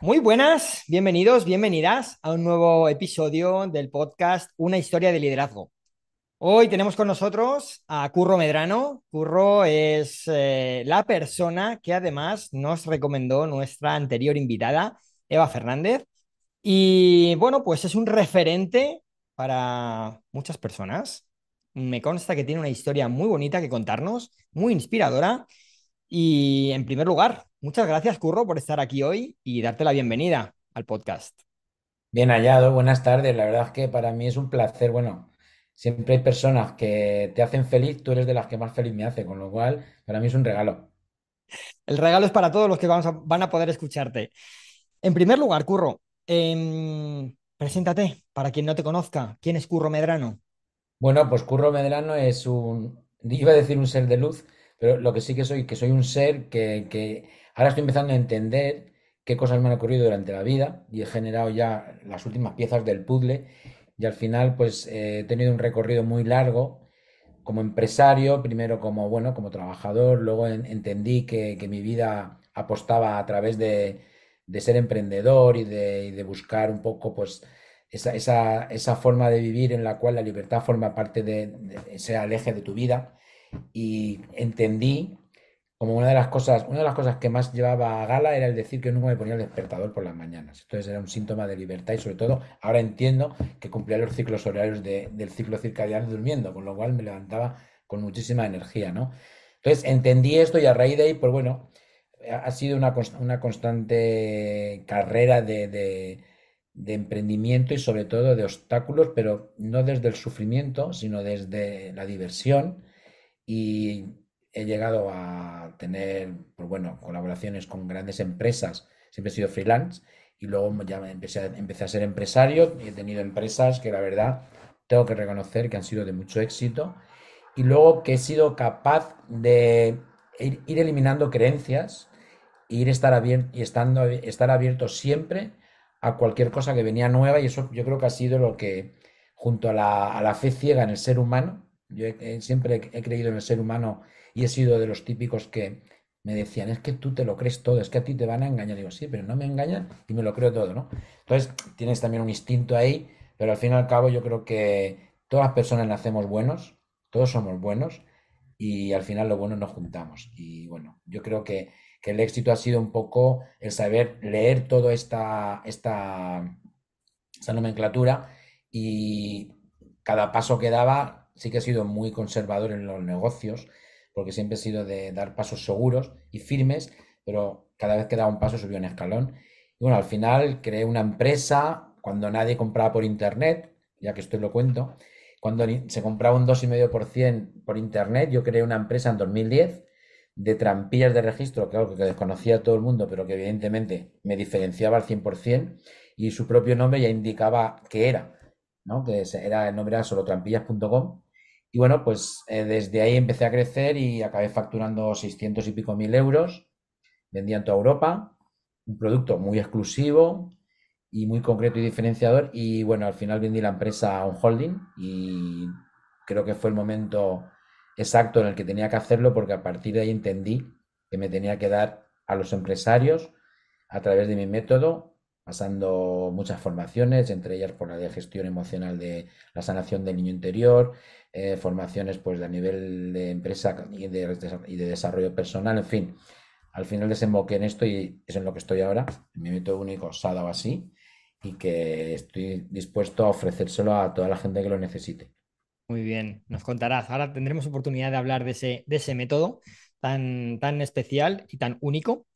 Muy buenas, bienvenidos, bienvenidas a un nuevo episodio del podcast Una historia de liderazgo. Hoy tenemos con nosotros a Curro Medrano. Curro es eh, la persona que además nos recomendó nuestra anterior invitada, Eva Fernández. Y bueno, pues es un referente para muchas personas. Me consta que tiene una historia muy bonita que contarnos, muy inspiradora. Y en primer lugar, muchas gracias, Curro, por estar aquí hoy y darte la bienvenida al podcast. Bien hallado, buenas tardes. La verdad es que para mí es un placer. Bueno, siempre hay personas que te hacen feliz, tú eres de las que más feliz me hace, con lo cual para mí es un regalo. El regalo es para todos los que vamos a- van a poder escucharte. En primer lugar, Curro, em, preséntate para quien no te conozca. ¿Quién es Curro Medrano? Bueno, pues Curro Medrano es un, iba a decir un ser de luz, pero lo que sí que soy, que soy un ser que, que ahora estoy empezando a entender qué cosas me han ocurrido durante la vida y he generado ya las últimas piezas del puzzle y al final pues eh, he tenido un recorrido muy largo como empresario, primero como, bueno, como trabajador, luego en- entendí que, que mi vida apostaba a través de, de ser emprendedor y de, de buscar un poco, pues, esa, esa, esa forma de vivir en la cual la libertad forma parte de, de ese eje de tu vida. Y entendí como una de las cosas, una de las cosas que más llevaba a gala era el decir que nunca me ponía el despertador por las mañanas. Entonces era un síntoma de libertad y sobre todo ahora entiendo que cumplía los ciclos horarios de- del ciclo circadiano durmiendo, con lo cual me levantaba con muchísima energía, ¿no? Entonces entendí esto y a raíz de ahí, pues bueno, ha sido una, una constante carrera de, de- de emprendimiento y sobre todo de obstáculos, pero no desde el sufrimiento, sino desde la diversión y he llegado a tener, pues bueno, colaboraciones con grandes empresas. Siempre he sido freelance y luego ya empecé a, empecé a ser empresario y he tenido empresas que la verdad tengo que reconocer que han sido de mucho éxito y luego que he sido capaz de ir, ir eliminando creencias e ir estar abierto y estando, estar abierto siempre a cualquier cosa que venía nueva y eso yo creo que ha sido lo que junto a la, a la fe ciega en el ser humano yo siempre he creído en el ser humano y he sido de los típicos que me decían, es que tú te lo crees todo, es que a ti te van a engañar. Digo, sí, pero no me engañan y me lo creo todo, ¿no? Entonces, tienes también un instinto ahí, pero al fin y al cabo yo creo que todas las personas nacemos buenos, todos somos buenos y al final lo bueno nos juntamos. Y bueno, yo creo que, que el éxito ha sido un poco el saber leer toda esta, esta, esa nomenclatura y cada paso que daba sí que he sido muy conservador en los negocios, porque siempre he sido de dar pasos seguros y firmes, pero cada vez que daba un paso subía un escalón. Y bueno, al final creé una empresa cuando nadie compraba por internet, ya que esto lo cuento, cuando se compraba un 2,5% por internet, yo creé una empresa en 2010 de trampillas de registro, claro, que desconocía a todo el mundo, pero que evidentemente me diferenciaba al 100% y su propio nombre ya indicaba qué era, ¿no? Que era, el nombre era solo trampillas.com. Y bueno, pues eh, desde ahí empecé a crecer y acabé facturando 600 y pico mil euros. Vendía en toda Europa, un producto muy exclusivo y muy concreto y diferenciador. Y bueno, al final vendí la empresa a un holding y creo que fue el momento exacto en el que tenía que hacerlo porque a partir de ahí entendí que me tenía que dar a los empresarios a través de mi método, pasando muchas formaciones, entre ellas por la de gestión emocional de la sanación del niño interior, eh, formaciones pues a nivel de empresa y de, desarrollo personal, en fin. Al final desemboqué en esto y es en lo que estoy ahora, mi método único SADA o así, y que estoy dispuesto a ofrecérselo a toda la gente que lo necesite. Muy bien, nos contarás. Ahora tendremos oportunidad de hablar de ese, de ese método tan, tan especial y tan único.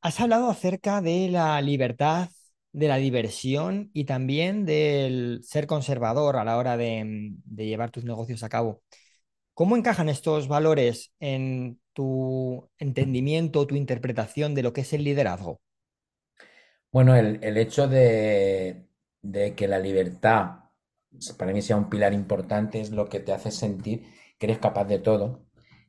Has hablado acerca de la libertad, de la diversión y también del ser conservador a la hora de, de llevar tus negocios a cabo. ¿Cómo encajan estos valores en tu entendimiento, tu interpretación de lo que es el liderazgo? Bueno, el, hecho de, de que la libertad para mí sea un pilar importante es lo que te hace sentir que eres capaz de todo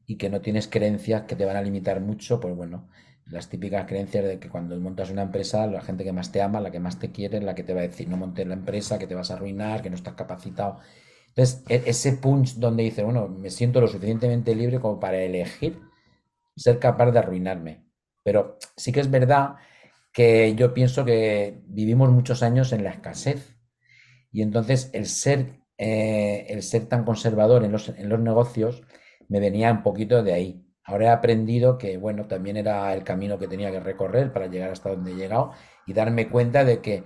y que no tienes creencias que te van a limitar mucho, pues bueno, las típicas creencias de que cuando montas una empresa, la gente que más te ama, la que más te quiere, la que te va a decir, no montes la empresa, que te vas a arruinar, que no estás capacitado. Entonces, e- ese punch donde dices, bueno, me siento lo suficientemente libre como para elegir ser capaz de arruinarme. Pero sí que es verdad que yo pienso que vivimos muchos años en la escasez y entonces el ser, eh, el ser tan conservador en los, en los negocios me venía un poquito de ahí. Ahora he aprendido que, bueno, también era el camino que tenía que recorrer para llegar hasta donde he llegado y darme cuenta de que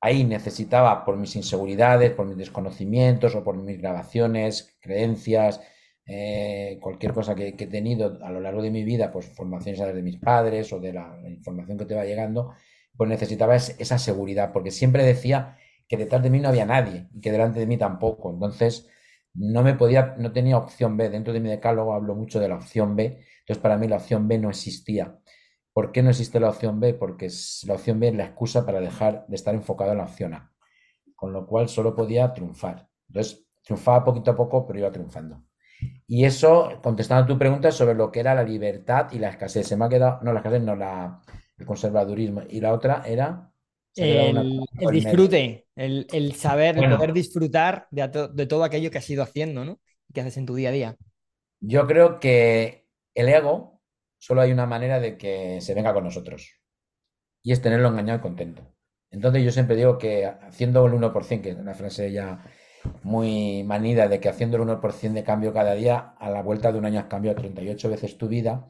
ahí necesitaba, por mis inseguridades, por mis desconocimientos o por mis grabaciones, creencias, eh, cualquier cosa que, he tenido a lo largo de mi vida, pues formaciones de mis padres o de la, información que te va llegando, pues necesitaba es, esa seguridad, porque siempre decía que detrás de mí no había nadie y que delante de mí tampoco. Entonces, no me podía, no tenía opción B. Dentro de mi decálogo hablo mucho de la opción B. Entonces, para mí la opción B no existía. ¿Por qué no existe la opción B? Porque la opción B es la excusa para dejar de estar enfocado en la opción A. Con lo cual solo podía triunfar. Entonces, triunfaba poquito a poco, pero iba triunfando. Y eso, contestando a tu pregunta sobre lo que era la libertad y la escasez. Se me ha quedado, no, la escasez, no, la, el conservadurismo. Y la otra era el, el disfrute, el, el, saber, bueno, el poder disfrutar de, de, todo aquello que has ido haciendo, ¿no? Que haces en tu día a día. Yo creo que el ego solo hay una manera de que se venga con nosotros y es tenerlo engañado y contento. Entonces yo siempre digo que haciendo el 1%, que es una frase ya muy manida de que haciendo el 1% de cambio cada día, a la vuelta de un año has cambiado 38 veces tu vida,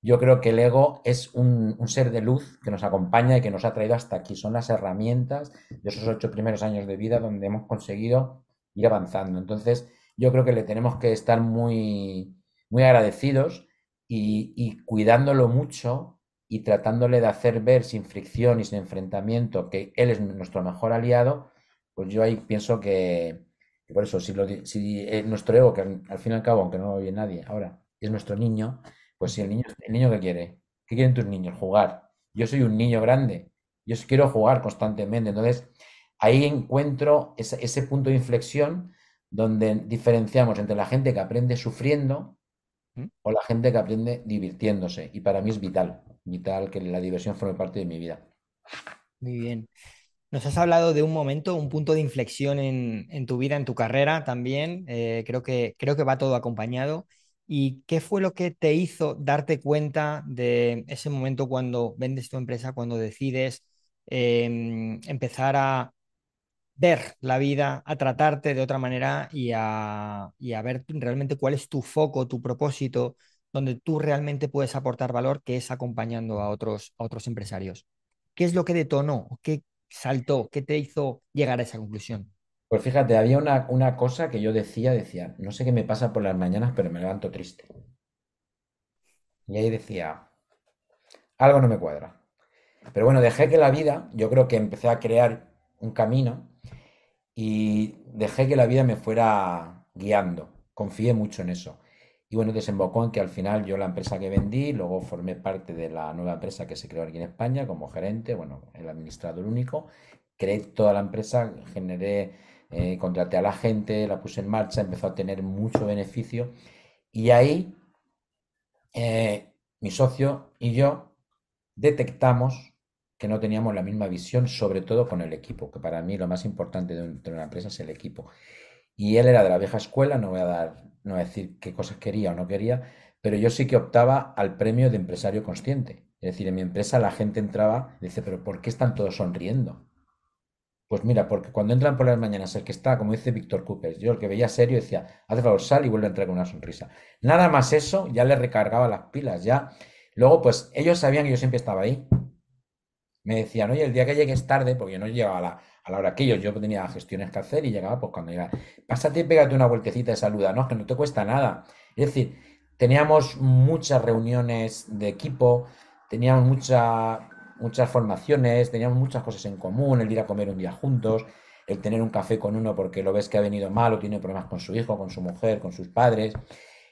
yo creo que el ego es un, ser de luz que nos acompaña y que nos ha traído hasta aquí. Son las herramientas de esos ocho primeros años de vida donde hemos conseguido ir avanzando. Entonces, yo creo que le tenemos que estar muy, muy agradecidos y, cuidándolo mucho y tratándole de hacer ver sin fricción y sin enfrentamiento que él es nuestro mejor aliado, pues yo ahí pienso que, por eso, si, lo, si eh, nuestro ego, que al, al fin y al cabo, aunque no lo oye nadie, ahora es nuestro niño, pues si el niño, el niño ¿qué quiere? ¿Qué quieren tus niños? Jugar. Yo soy un niño grande. Yo quiero jugar constantemente. Entonces, ahí encuentro ese, ese punto de inflexión donde diferenciamos entre la gente que aprende sufriendo o la gente que aprende divirtiéndose. Y para mí es vital, vital que la diversión forme parte de mi vida. Muy bien. Nos has hablado de un momento, un punto de inflexión en, en tu vida, en tu carrera también. Eh, creo, que, creo que va todo acompañado. ¿Y qué fue lo que te hizo darte cuenta de ese momento cuando vendes tu empresa, cuando decides eh, empezar a ver la vida, a tratarte de otra manera y a, y a, ver realmente cuál es tu foco, tu propósito, donde tú realmente puedes aportar valor, que es acompañando a otros, a otros empresarios? ¿Qué es lo que detonó? ¿Qué saltó? ¿Qué te hizo llegar a esa conclusión? Pues fíjate, había una, una, cosa que yo decía, decía, no sé qué me pasa por las mañanas, pero me levanto triste. Y ahí decía, algo no me cuadra. Pero bueno, dejé que la vida, yo creo que empecé a crear un camino y dejé que la vida me fuera guiando. Confié mucho en eso. Y bueno, desembocó en que al final yo la empresa que vendí, luego formé parte de la nueva empresa que se creó aquí en España como gerente, bueno, el administrador único, creé toda la empresa, generé eh, contraté a la gente, la puse en marcha, empezó a tener mucho beneficio y ahí eh, mi socio y yo detectamos que no teníamos la misma visión, sobre todo con el equipo, que para mí lo más importante de, de una empresa es el equipo. Y él era de la vieja escuela, no voy a dar, no voy a decir qué cosas quería o no quería, pero yo sí que optaba al premio de empresario consciente. Es decir, en mi empresa la gente entraba y dice, pero ¿por qué están todos sonriendo? Pues mira, porque cuando entran por las mañanas, el que está, como dice Víctor Cooper, yo el que veía serio decía, haz favor, sal y vuelve a entrar con una sonrisa. Nada más eso, ya le recargaba las pilas, ya. Luego, pues ellos sabían que yo siempre estaba ahí. Me decían, oye, el día que llegues tarde, porque yo no llegaba a la, a la hora que ellos, yo tenía gestiones que hacer y llegaba pues cuando llegaba. Pásate y pégate una vueltecita de saluda, no, es que no te cuesta nada. Es decir, teníamos muchas reuniones de equipo, teníamos mucha muchas formaciones, teníamos muchas cosas en común, el ir a comer un día juntos, el tener un café con uno porque lo ves que ha venido mal o tiene problemas con su hijo, con su mujer, con sus padres.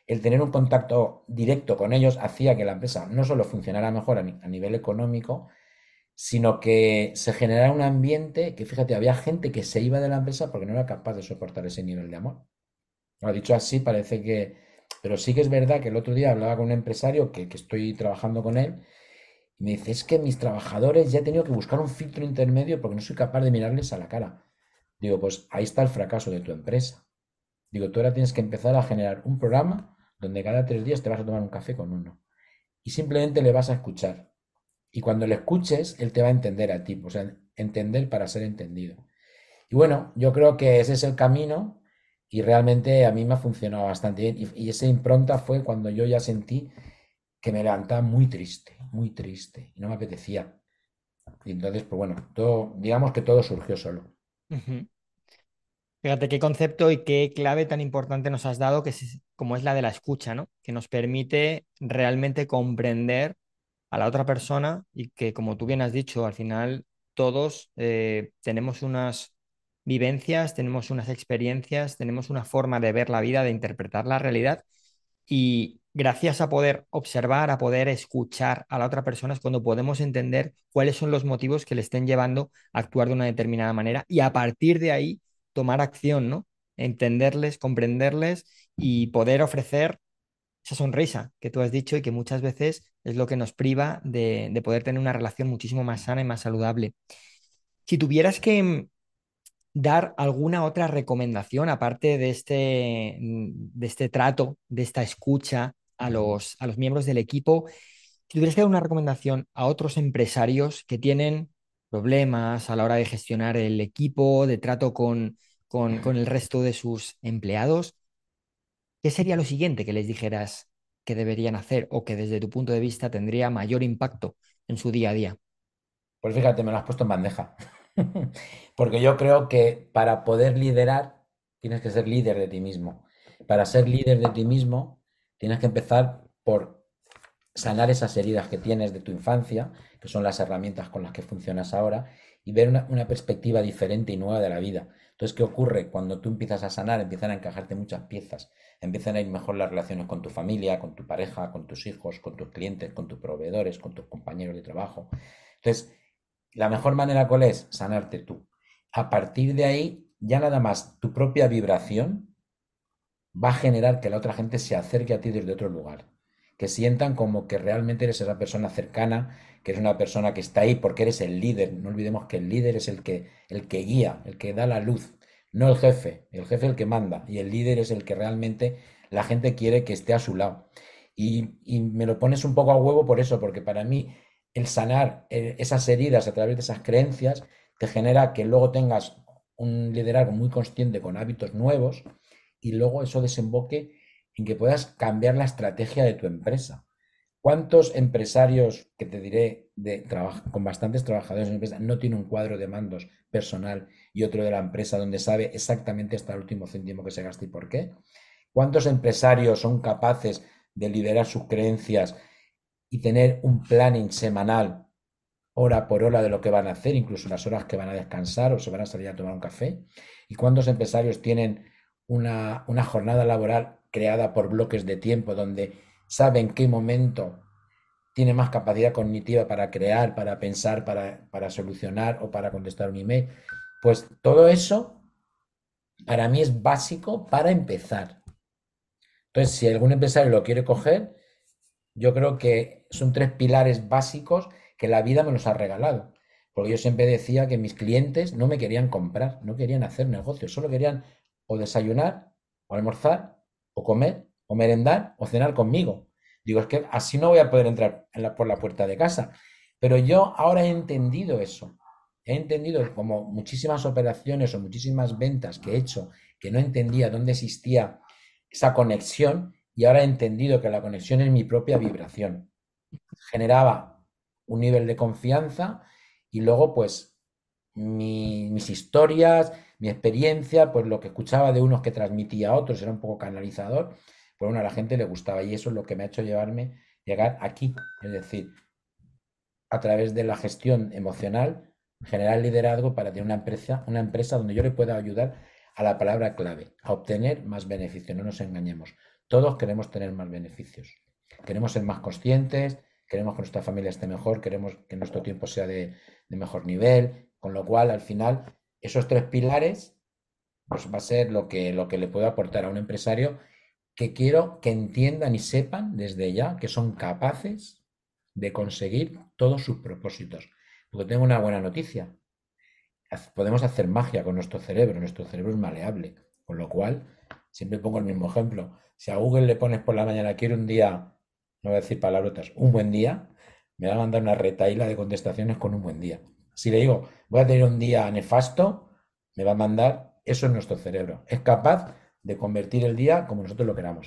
El tener un contacto directo con ellos hacía que la empresa no solo funcionara mejor a, nivel económico, sino que se generara un ambiente que, fíjate, había gente que se iba de la empresa porque no era capaz de soportar ese nivel de amor. Lo dicho así, parece que... Pero sí que es verdad que el otro día hablaba con un empresario que, que estoy trabajando con él y me dice, es que mis trabajadores ya he tenido que buscar un filtro intermedio porque no soy capaz de mirarles a la cara. Digo, pues ahí está el fracaso de tu empresa. Digo, tú ahora tienes que empezar a generar un programa donde cada tres días te vas a tomar un café con uno. Y simplemente le vas a escuchar. Y cuando le escuches, él te va a entender a ti, o sea, entender para ser entendido. Y bueno, yo creo que ese es el camino y realmente a mí me ha funcionado bastante bien. Y, y esa impronta fue cuando yo ya sentí que me levantaba muy triste, muy triste, y no me apetecía. Y entonces, pues bueno, todo, digamos que todo surgió solo. Fíjate qué concepto y qué clave tan importante nos has dado, que es, como es la de la escucha, ¿no? Que nos permite realmente comprender a la otra persona y que, como tú bien has dicho, al final todos eh, tenemos unas vivencias, tenemos unas experiencias, tenemos una forma de ver la vida, de interpretar la realidad y gracias a poder observar, a poder escuchar a la otra persona es cuando podemos entender cuáles son los motivos que le estén llevando a actuar de una determinada manera y a partir de ahí tomar acción, ¿no? Entenderles, comprenderles y poder ofrecer esa sonrisa que tú has dicho y que muchas veces es lo que nos priva de, de poder tener una relación muchísimo más sana y más saludable. Si tuvieras que dar alguna otra recomendación aparte de este, de este trato, de esta escucha a los, a los miembros del equipo, si tuvieras que dar una recomendación a otros empresarios que tienen problemas a la hora de gestionar el equipo, de trato con, con, con el resto de sus empleados, ¿qué sería lo siguiente que les dijeras que deberían hacer o que desde tu punto de vista tendría mayor impacto en su día a día? Pues fíjate, me lo has puesto en bandeja. Porque yo creo que para poder liderar, tienes que ser líder de ti mismo. Para ser líder de ti mismo, tienes que empezar por sanar esas heridas que tienes de tu infancia, que son las herramientas con las que funcionas ahora, y ver una, una perspectiva diferente y nueva de la vida. Entonces, ¿qué ocurre? Cuando tú empiezas a sanar, empiezan a encajarte muchas piezas, empiezan a ir mejor las relaciones con tu familia, con tu pareja, con tus hijos, con tus clientes, con tus proveedores, con tus compañeros de trabajo. Entonces, la mejor manera cuál es? Sanarte tú. A partir de ahí, ya nada más tu propia vibración va a generar que la otra gente se acerque a ti desde otro lugar. Que sientan como que realmente eres esa persona cercana, que eres una persona que está ahí porque eres el líder. No olvidemos que el líder es el que, el que guía, el que da la luz, no el jefe. El jefe es el que manda y el líder es el que realmente la gente quiere que esté a su lado. Y, y me lo pones un poco a huevo por eso, porque para mí el sanar eh, esas heridas a través de esas creencias te genera que luego tengas un liderazgo muy consciente con hábitos nuevos y luego eso desemboque en que puedas cambiar la estrategia de tu empresa. ¿Cuántos empresarios, que te diré, de con bastantes trabajadores en empresa, no tiene un cuadro de mandos personal y otro de la empresa donde sabe exactamente hasta el último céntimo que se gasta y por qué? ¿Cuántos empresarios son capaces de liderar sus creencias y tener un planning semanal, hora por hora, de lo que van a hacer, incluso las horas que van a descansar o se van a salir a tomar un café. ¿Y cuántos empresarios tienen una, una jornada laboral creada por bloques de tiempo donde saben qué momento tiene más capacidad cognitiva para crear, para pensar, para, para solucionar o para contestar un email? Pues todo eso para mí es básico para empezar. Entonces, si algún empresario lo quiere coger, yo creo que son tres pilares básicos que la vida me los ha regalado. Porque yo siempre decía que mis clientes no me querían comprar, no querían hacer negocios, solo querían o desayunar, o almorzar, o comer, o merendar, o cenar conmigo. Digo, es que así no voy a poder entrar por la puerta de casa. Pero yo ahora he entendido eso. He entendido como muchísimas operaciones o muchísimas ventas que he hecho que no entendía dónde existía esa conexión y ahora he entendido que la conexión es mi propia vibración. Generaba un nivel de confianza y luego pues mi, mis historias, mi experiencia, pues lo que escuchaba de unos que transmitía a otros, era un poco canalizador, pues bueno, a la gente le gustaba y eso es lo que me ha hecho llevarme, llegar aquí, es decir, a través de la gestión emocional, generar liderazgo para tener una empresa, una empresa donde yo le pueda ayudar a la palabra clave, a obtener más beneficio, no nos engañemos. Todos queremos tener más beneficios. Queremos ser más conscientes, queremos que nuestra familia esté mejor, queremos que nuestro tiempo sea de, mejor nivel, con lo cual al final esos tres pilares pues va a ser lo que, lo que le puedo aportar a un empresario que quiero que entiendan y sepan desde ya que son capaces de conseguir todos sus propósitos. Porque tengo una buena noticia. Podemos hacer magia con nuestro cerebro, nuestro cerebro es maleable, con lo cual siempre pongo el mismo ejemplo. Si a Google le pones por la mañana, quiero un día, no voy a decir palabrotas, un buen día, me va a mandar una retaíla de contestaciones con un buen día. Si le digo, voy a tener un día nefasto, me va a mandar eso en nuestro cerebro. Es capaz de convertir el día como nosotros lo queramos.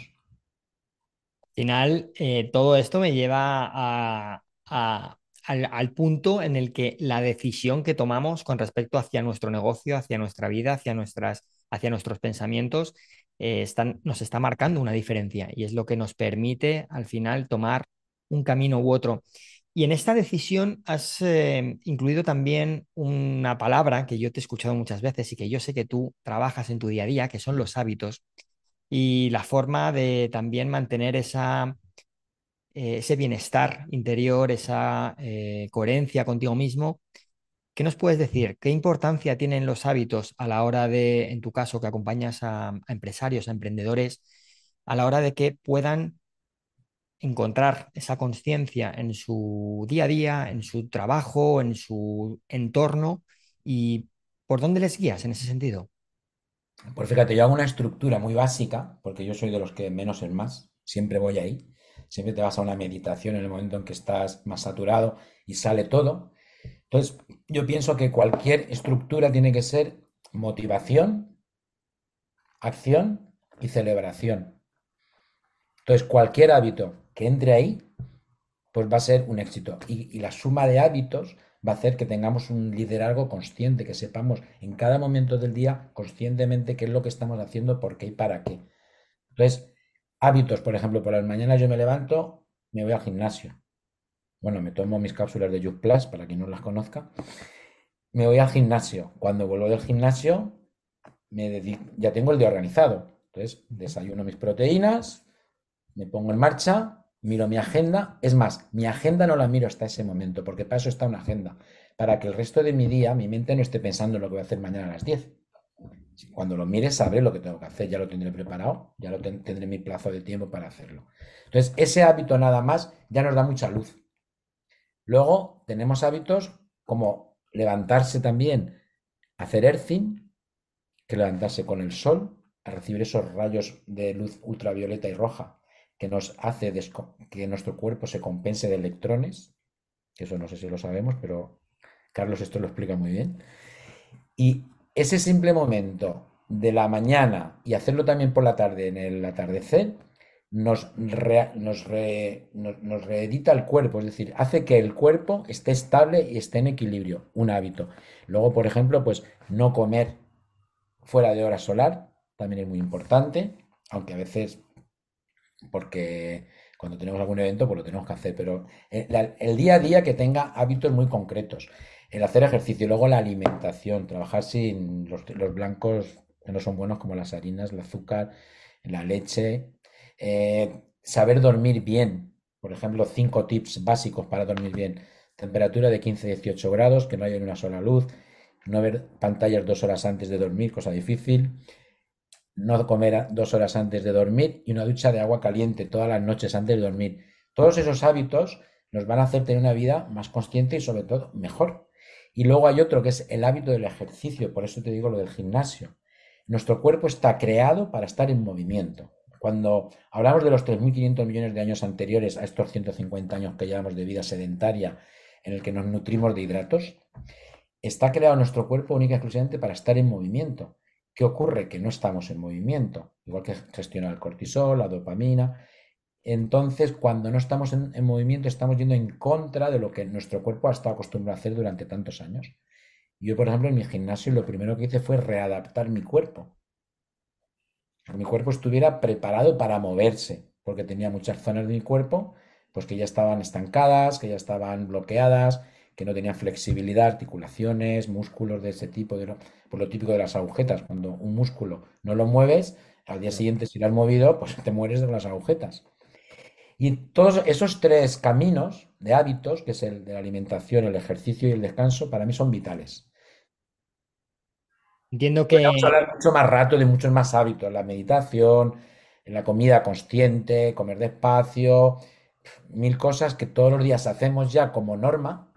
Al final, eh, todo esto me lleva al, punto en el que la decisión que tomamos con respecto hacia nuestro negocio, hacia nuestra vida, hacia, nuestras, hacia nuestros pensamientos, eh, están, nos está marcando una diferencia y es lo que nos permite al final tomar un camino u otro. Y en esta decisión has eh, incluido también una palabra que yo te he escuchado muchas veces y que yo sé que tú trabajas en tu día a día, que son los hábitos y la forma de también mantener esa, eh, ese bienestar interior, esa eh, coherencia contigo mismo. ¿Qué nos puedes decir? ¿Qué importancia tienen los hábitos a la hora de, en tu caso, que acompañas a empresarios, a emprendedores, a la hora de que puedan encontrar esa conciencia en su día a día, en su trabajo, en su entorno y por dónde les guías en ese sentido. Pues fíjate, yo hago una estructura muy básica, porque yo soy de los que menos es más, siempre voy ahí, siempre te vas a una meditación en el momento en que estás más saturado y sale todo. Entonces, yo pienso que cualquier estructura tiene que ser motivación, acción y celebración. Entonces, cualquier hábito que entre ahí, pues va a ser un éxito. Y, la suma de hábitos va a hacer que tengamos un liderazgo consciente, que sepamos en cada momento del día conscientemente qué es lo que estamos haciendo, por qué y para qué. Entonces, hábitos, por ejemplo, por las mañanas yo me levanto, me voy al gimnasio. Bueno, me tomo mis cápsulas de Youth Plus, para quien no las conozca. Me voy al gimnasio. Cuando vuelvo del gimnasio, me ya tengo el día organizado. Entonces, desayuno mis proteínas, me pongo en marcha, miro mi agenda. Es más, mi agenda no la miro hasta ese momento, porque para eso está una agenda, para que el resto de mi día, mi mente no esté pensando en lo que voy a hacer mañana a las 10. Cuando lo mire, sabré lo que tengo que hacer, ya lo tendré preparado, ya lo tendré mi plazo de tiempo para hacerlo. Entonces, ese hábito nada más ya nos da mucha luz. Luego tenemos hábitos como levantarse también, hacer earthing, que levantarse con el sol, a recibir esos rayos de luz ultravioleta y roja que nos hace que nuestro cuerpo se compense de electrones, que eso no sé si lo sabemos, pero Carlos esto lo explica muy bien. Y ese simple momento de la mañana y hacerlo también por la tarde en el atardecer, nos, nos, nos, reedita el cuerpo, es decir, hace que el cuerpo esté estable y esté en equilibrio, un hábito. Luego, por ejemplo, pues no comer fuera de hora solar, también es muy importante, aunque a veces porque cuando tenemos algún evento, pues lo tenemos que hacer, pero el, día a día que tenga hábitos muy concretos, el hacer ejercicio, luego la alimentación, trabajar sin los, blancos que no son buenos como las harinas, el azúcar, la leche, eh, saber dormir bien, por ejemplo, cinco tips básicos para dormir bien, temperatura de 15-18 grados, que no haya una sola luz, no ver pantallas dos horas antes de dormir, cosa difícil, no comer dos horas antes de dormir y una ducha de agua caliente todas las noches antes de dormir. Todos esos hábitos nos van a hacer tener una vida más consciente y sobre todo mejor. Y luego hay otro que es el hábito del ejercicio, por eso te digo lo del gimnasio. Nuestro cuerpo está creado para estar en movimiento. Cuando hablamos de los 3.500 millones de años anteriores a estos 150 años que llevamos de vida sedentaria en el que nos nutrimos de hidratos, está creado nuestro cuerpo única y exclusivamente para estar en movimiento. ¿Qué ocurre? Que no estamos en movimiento, igual que gestionar el cortisol, la dopamina. Entonces, cuando no estamos en, movimiento, estamos yendo en contra de lo que nuestro cuerpo ha estado acostumbrado a hacer durante tantos años. Yo, por ejemplo, en mi gimnasio lo primero que hice fue readaptar mi cuerpo. Mi cuerpo estuviera preparado para moverse, porque tenía muchas zonas de mi cuerpo pues que ya estaban estancadas, que ya estaban bloqueadas, que no tenía flexibilidad, articulaciones, músculos de ese tipo, de lo, por lo típico de las agujetas. Cuando un músculo no lo mueves, al día siguiente si lo has movido, pues te mueres de las agujetas. Y todos esos tres caminos de hábitos, que es el de la alimentación, el ejercicio y el descanso, para mí son vitales. Entiendo que... Podemos hablar mucho más rato de muchos más hábitos, la meditación, la comida consciente, comer despacio, mil cosas que todos los días hacemos ya como norma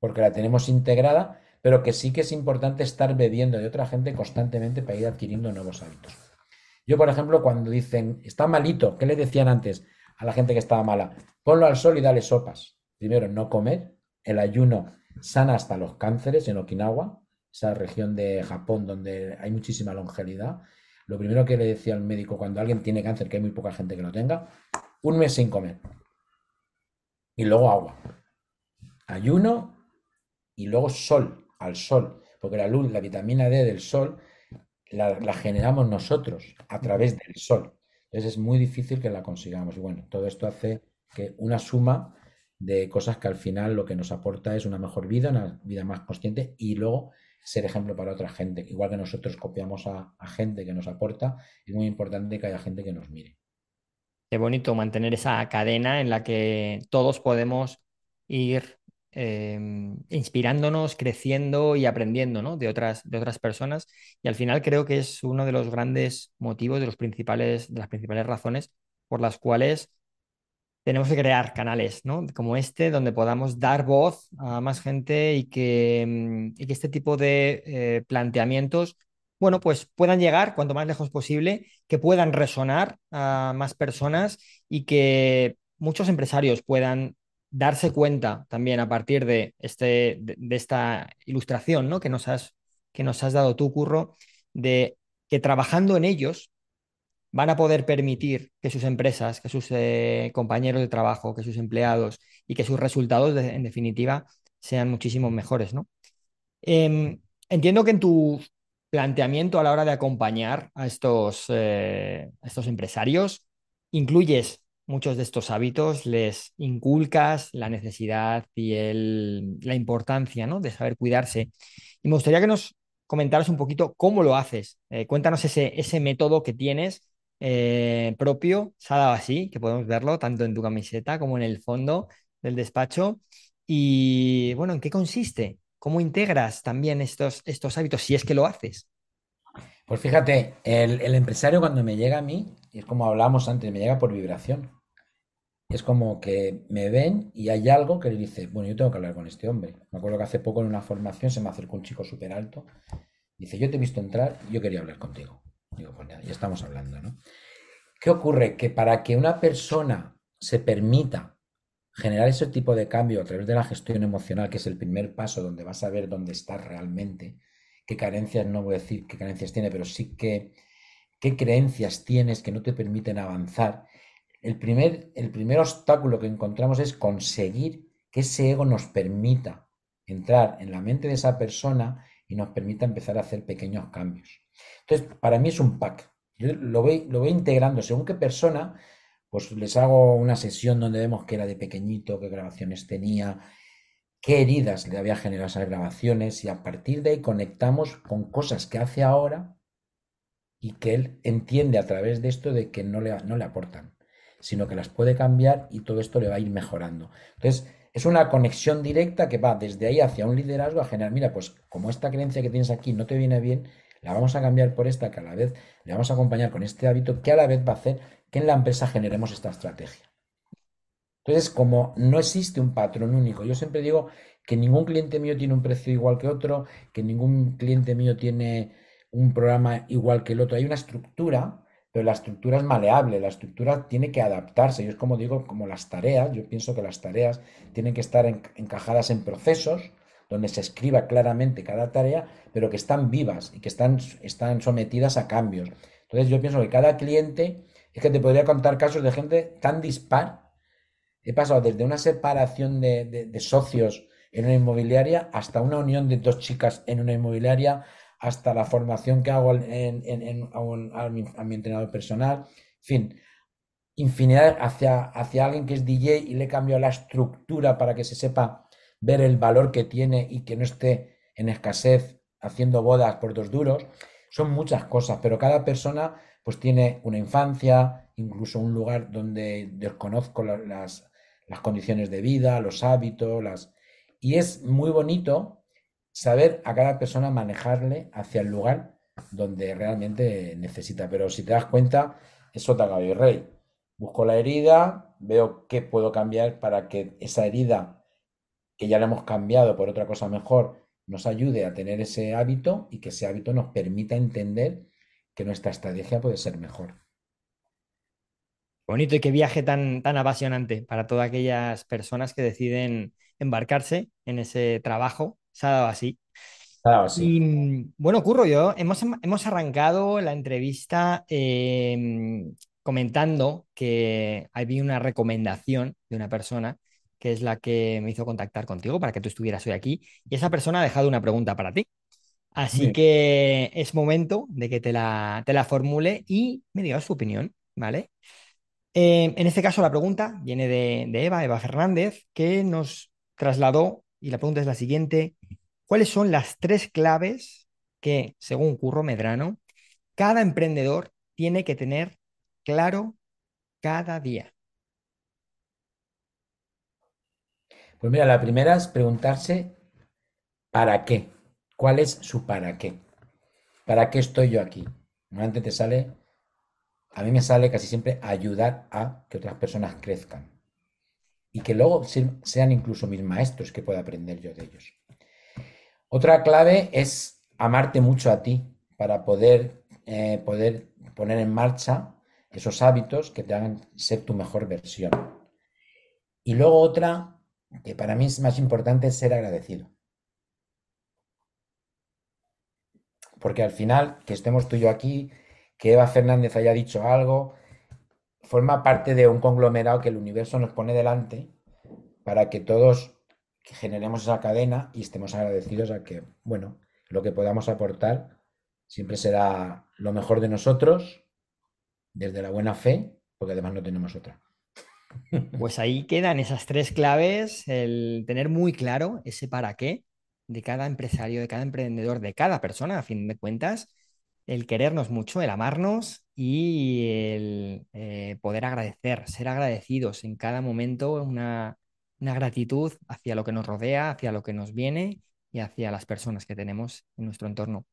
porque la tenemos integrada, pero que sí que es importante estar bebiendo de otra gente constantemente para ir adquiriendo nuevos hábitos. Yo, por ejemplo, cuando dicen, está malito, ¿qué le decían antes a la gente que estaba mala? Ponlo al sol y dale sopas. primero, no comer. El ayuno sana hasta los cánceres en Okinawa, esa región de Japón donde hay muchísima longevidad. Lo primero que le decía al médico cuando alguien tiene cáncer, que hay muy poca gente que lo tenga, un mes sin comer. Y luego agua. Ayuno y luego sol, al sol. Porque la luz, la vitamina D del sol, la, la generamos nosotros a través del sol. Entonces es muy difícil que la consigamos. Y bueno, todo esto hace que una suma de cosas que al final lo que nos aporta es una mejor vida, una vida más consciente y luego ser ejemplo para otra gente. Igual que nosotros copiamos a, gente que nos aporta, es muy importante que haya gente que nos mire. Qué bonito mantener esa cadena en la que todos podemos ir eh, inspirándonos, creciendo y aprendiendo ¿no? de, otras, de otras personas. Y al final creo que es uno de los grandes motivos, de, los principales, de las principales razones por las cuales tenemos que crear canales ¿no? como este, donde podamos dar voz a más gente y que, mm, este tipo de eh, planteamientos, bueno, pues puedan llegar cuanto más lejos posible, que puedan resonar a más personas y que muchos empresarios puedan darse cuenta también a partir de, este, de esta ilustración ¿no? que, nos has, que nos has dado tú, Curro, de que trabajando en ellos van a poder permitir que sus empresas, que sus eh, compañeros de trabajo, que sus empleados y que sus resultados, en definitiva, sean muchísimo mejores, ¿no? Eh, entiendo que en tu planteamiento a la hora de acompañar a estos, eh, estos empresarios, incluyes muchos de estos hábitos, les inculcas la necesidad y el, la importancia ¿no? de saber cuidarse. Y me gustaría que nos comentaras un poquito cómo lo haces. Eh, cuéntanos ese, ese método que tienes eh, propio, se ha dado así, que podemos verlo tanto en tu camiseta como en el fondo del despacho. Y bueno, ¿en qué consiste? ¿Cómo integras también estos, estos hábitos si es que lo haces? Pues fíjate, el, el empresario cuando me llega a mí, y es como hablábamos antes, me llega por vibración. Es como que me ven y hay algo que le dice, bueno, yo tengo que hablar con este hombre. Me acuerdo que hace poco en una formación se me acercó un chico súper alto. Dice, yo te he visto entrar yo quería hablar contigo. Ya estamos hablando, ¿no? ¿Qué ocurre? Que para que una persona se permita generar ese tipo de cambio a través de la gestión emocional, que es el primer paso donde vas a ver dónde estás realmente, qué carencias, no voy a decir qué carencias tiene, pero sí que qué creencias tienes que no te permiten avanzar, el primer, el primer obstáculo que encontramos es conseguir que ese ego nos permita entrar en la mente de esa persona y nos permita empezar a hacer pequeños cambios. Entonces, para mí es un pack. Yo lo voy, lo integrando según qué persona, pues les hago una sesión donde vemos que era de pequeñito, qué grabaciones tenía, qué heridas le había generado esas grabaciones y a partir de ahí conectamos con cosas que hace ahora y que él entiende a través de esto de que no le, no le aportan sino que las puede cambiar y todo esto le va a ir mejorando. Entonces, es una conexión directa que va desde ahí hacia un liderazgo a generar, mira, pues como esta creencia que tienes aquí no te viene bien, la vamos a cambiar por esta que a la vez le vamos a acompañar con este hábito que a la vez va a hacer que en la empresa generemos esta estrategia. Entonces, como no existe un patrón único, yo siempre digo que ningún cliente mío tiene un precio igual que otro, que ningún cliente mío tiene un programa igual que el otro, hay una estructura pero la estructura es maleable, la estructura tiene que adaptarse. Yo es como digo, como las tareas, yo pienso que las tareas tienen que estar en, encajadas en procesos donde se escriba claramente cada tarea, pero que están vivas y que están, están sometidas a cambios. Entonces yo pienso que cada cliente, es que te podría contar casos de gente tan dispar. He pasado desde una separación de, de, socios en una inmobiliaria hasta una unión de dos chicas en una inmobiliaria, hasta la formación que hago en, en, a, un, a, mi, entrenador personal, en fin, infinidad hacia, hacia alguien que es DJ y le cambio la estructura para que se sepa ver el valor que tiene y que no esté en escasez haciendo bodas por dos duros. Son muchas cosas, pero cada persona pues tiene una infancia, incluso un lugar donde desconozco las, las condiciones de vida, los hábitos, las... y es muy bonito saber a cada persona manejarle hacia el lugar donde realmente necesita. Pero si te das cuenta, es sota caballo y rey. Busco la herida, veo qué puedo cambiar para que esa herida, que ya la hemos cambiado por otra cosa mejor, nos ayude a tener ese hábito y que ese hábito nos permita entender que nuestra estrategia puede ser mejor. Bonito y qué viaje tan, tan apasionante para todas aquellas personas que deciden embarcarse en ese trabajo. Se ha dado así. Claro, sí. Y bueno, Curro, yo hemos, hemos arrancado la entrevista eh, comentando que había una recomendación de una persona que es la que me hizo contactar contigo para que tú estuvieras hoy aquí. Y esa persona ha dejado una pregunta para ti. Así que es momento de que te la, te la formule y me digas tu opinión, ¿vale? Eh, en este caso la pregunta viene de, de Eva, Eva Fernández, que nos trasladó, y la pregunta es la siguiente, ¿cuáles son las tres claves que, según Curro Medrano, cada emprendedor tiene que tener claro cada día? Pues mira, la primera es preguntarse ¿para qué? ¿Cuál es su para qué? ¿Para qué estoy yo aquí? Normalmente te sale, a mí me sale casi siempre ayudar a que otras personas crezcan y que luego sean incluso mis maestros que pueda aprender yo de ellos. Otra clave es amarte mucho a ti para poder, eh, poder poner en marcha esos hábitos que te hagan ser tu mejor versión. Y luego otra que para mí es más importante ser agradecido. Porque al final, que estemos tú y yo aquí, que Eva Fernández haya dicho algo, forma parte de un conglomerado que el universo nos pone delante para que todos generemos esa cadena y estemos agradecidos a que, bueno, lo que podamos aportar siempre será lo mejor de nosotros, desde la buena fe, porque además no tenemos otra. Pues ahí quedan esas tres claves, el tener muy claro ese para qué de cada empresario, de cada emprendedor, de cada persona, a fin de cuentas, el querernos mucho, el amarnos y el eh, poder agradecer, ser agradecidos en cada momento, una, una gratitud hacia lo que nos rodea, hacia lo que nos viene y hacia las personas que tenemos en nuestro entorno.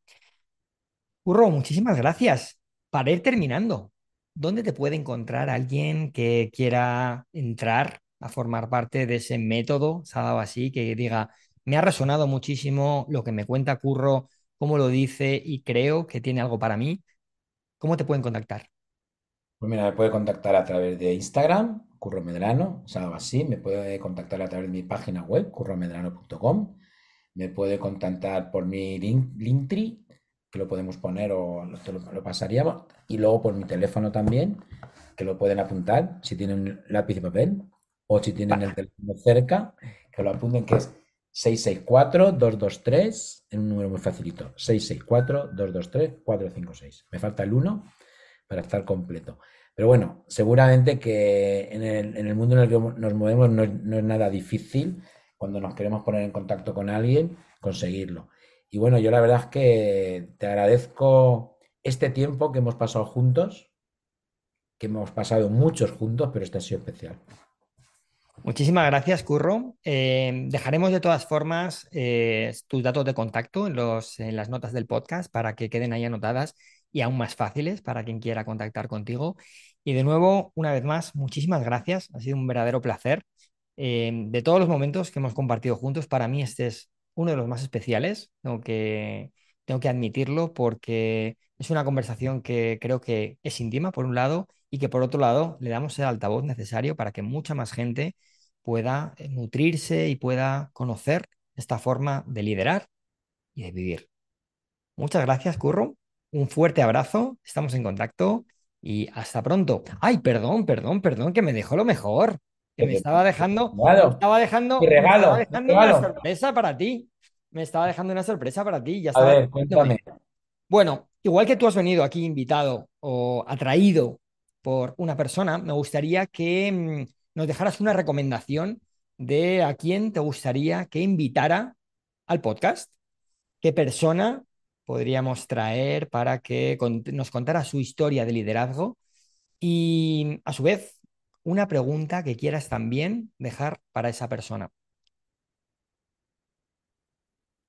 Curro, muchísimas gracias. Para ir terminando, ¿dónde te puede encontrar alguien que quiera entrar a formar parte de ese método, se ha dado así, que diga, me ha resonado muchísimo lo que me cuenta Curro, cómo lo dice y creo que tiene algo para mí? ¿Cómo te pueden contactar? Pues mira, me puede contactar a través de Instagram, Curro Medrano, o sea, así. Me puede contactar a través de mi página web, curromedrano.com. Me puede contactar por mi link, Linktree, que lo podemos poner o lo, lo, pasaríamos. Y luego por mi teléfono también, que lo pueden apuntar si tienen lápiz y papel o si tienen el teléfono cerca, que lo apunten, que es 664-223, en un número muy facilito, 664-223-456. Me falta el 1 para estar completo. Pero bueno, seguramente que en el, en el mundo en el que nos movemos no es, no es, nada difícil cuando nos queremos poner en contacto con alguien, conseguirlo. Y bueno, yo la verdad es que te agradezco este tiempo que hemos pasado juntos, que hemos pasado muchos juntos, pero este ha sido especial. Muchísimas gracias, Curro. Eh, dejaremos de todas formas eh, tus datos de contacto en, los, en las notas del podcast para que queden ahí anotadas y aún más fáciles para quien quiera contactar contigo. Y de nuevo, una vez más, muchísimas gracias. Ha sido un verdadero placer. Eh, de todos los momentos que hemos compartido juntos, para mí este es uno de los más especiales. Tengo que, tengo que admitirlo porque es una conversación que creo que es íntima, por un lado, y que por otro lado le damos el altavoz necesario para que mucha más gente pueda eh, nutrirse y pueda conocer esta forma de liderar y de vivir. Muchas gracias, Curro. Un fuerte abrazo, estamos en contacto y hasta pronto. Ay, perdón, perdón, perdón, que me dejó lo mejor. Que me estaba dejando, me estaba dejando, me estaba dejando regalo. una sorpresa para ti. Me estaba dejando una sorpresa para ti. Ya A ver, cuéntame. Bueno, igual que tú has venido aquí invitado o atraído por una persona, me gustaría que mmm, nos dejaras una recomendación de a quién te gustaría que invitara al podcast. ¿Qué persona podríamos traer para que nos contara su historia de liderazgo? Y a su vez, una pregunta que quieras también dejar para esa persona.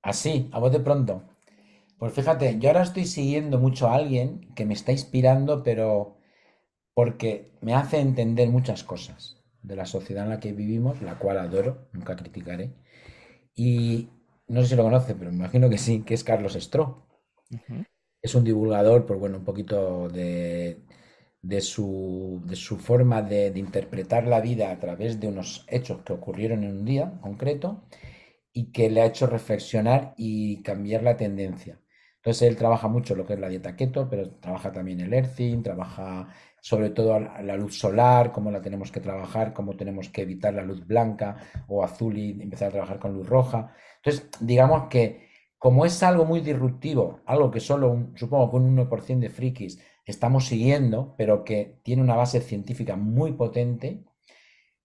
Así, a vos de pronto. Pues fíjate, yo ahora estoy siguiendo mucho a alguien que me está inspirando, pero porque me hace entender muchas cosas de la sociedad en la que vivimos, la cual adoro, nunca criticaré. Y no sé si lo conoce, pero me imagino que sí, que es Carlos Stro. Uh -huh. Es un divulgador, pues bueno, un poquito de, de su, de su forma de, interpretar la vida a través de unos hechos que ocurrieron en un día concreto y que le ha hecho reflexionar y cambiar la tendencia. Entonces él trabaja mucho lo que es la dieta keto, pero trabaja también el earthing, trabaja sobre todo la luz solar, cómo la tenemos que trabajar, cómo tenemos que evitar la luz blanca o azul y empezar a trabajar con luz roja. Entonces, digamos que como es algo muy disruptivo, algo que solo, supongo que un 1% de frikis estamos siguiendo, pero que tiene una base científica muy potente,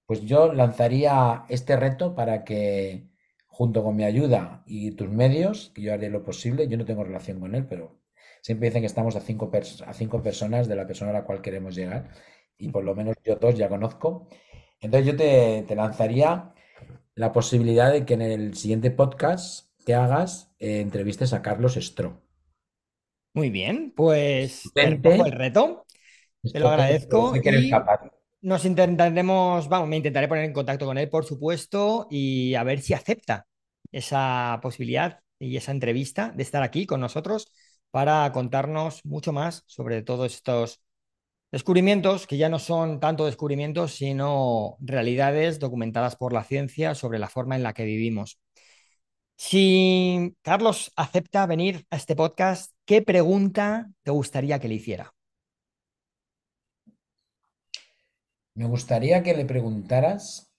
pues yo lanzaría este reto para que, junto con mi ayuda y tus medios, que yo haré lo posible, yo no tengo relación con él, pero siempre dicen que estamos a cinco, a cinco personas de la persona a la cual queremos llegar, y por lo menos yo dos ya conozco. Entonces yo te, te lanzaría la posibilidad de que en el siguiente podcast que hagas eh, entrevistes a Carlos Stro. Muy bien, pues te el reto, te lo agradezco y nos intentaremos, vamos, me intentaré poner en contacto con él, por supuesto, y a ver si acepta esa posibilidad y esa entrevista de estar aquí con nosotros para contarnos mucho más sobre todos estos descubrimientos que ya no son tanto descubrimientos, sino realidades documentadas por la ciencia sobre la forma en la que vivimos. Si Carlos acepta venir a este podcast, ¿qué pregunta te gustaría que le hiciera? Me gustaría que le preguntaras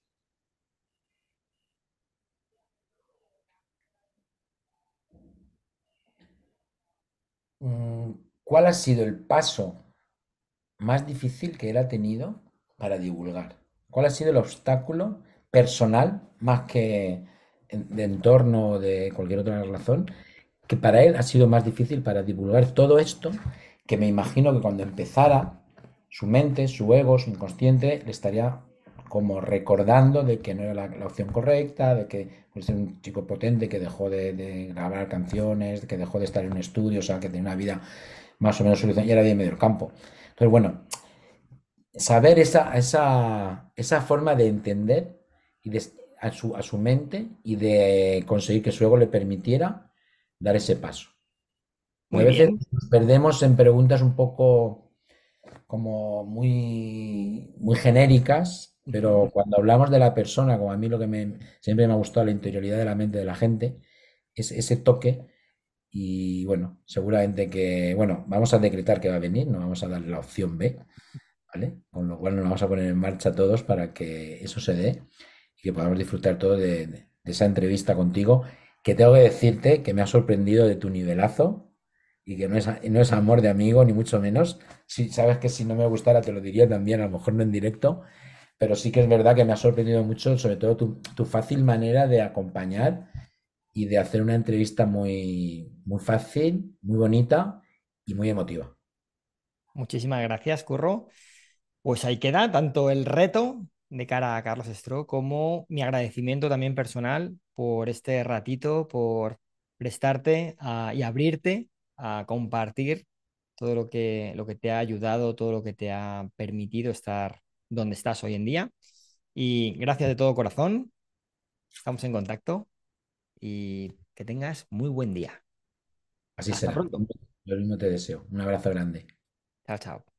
mm, cuál ha sido el paso más difícil que él ha tenido para divulgar. ¿Cuál ha sido el obstáculo personal más que de entorno o de cualquier otra razón, que para él ha sido más difícil para divulgar todo esto, que me imagino que cuando empezara, su mente, su ego, su inconsciente, le estaría como recordando de que no era la, opción correcta, de que pues, ser un chico potente que dejó de, grabar canciones, que dejó de estar en un estudio, o sea, que tenía una vida más o menos solucionada y era de medio campo. Entonces, bueno, saber esa, esa, esa forma de entender y de, a su, a su mente y de conseguir que su ego le permitiera dar ese paso. a veces nos perdemos en preguntas un poco como muy, muy genéricas, pero cuando hablamos de la persona, como a mí lo que me, siempre me ha gustado la interioridad de la mente de la gente, es ese toque. Y bueno, seguramente que, bueno, vamos a decretar que va a venir, no vamos a darle la opción B, ¿vale? Con lo cual nos vamos a poner en marcha todos para que eso se dé que podamos disfrutar todo de, esa entrevista contigo, que tengo que decirte que me ha sorprendido de tu nivelazo y que no es, no es amor de amigo, ni mucho menos. Si sabes que si no me gustara te lo diría también, a lo mejor no en directo, pero sí que es verdad que me ha sorprendido mucho, sobre todo tu, tu fácil manera de acompañar y de hacer una entrevista muy, muy fácil, muy bonita y muy emotiva. Muchísimas gracias, Curro. Pues ahí queda tanto el reto de cara a Carlos Estro, como mi agradecimiento también personal por este ratito, por prestarte y abrirte a compartir todo lo que, lo que te ha ayudado, todo lo que te ha permitido estar donde estás hoy en día. Y gracias de todo corazón. Estamos en contacto y que tengas muy buen día. Así será. Pronto. Yo mismo te deseo. Un abrazo grande. Chao, chao.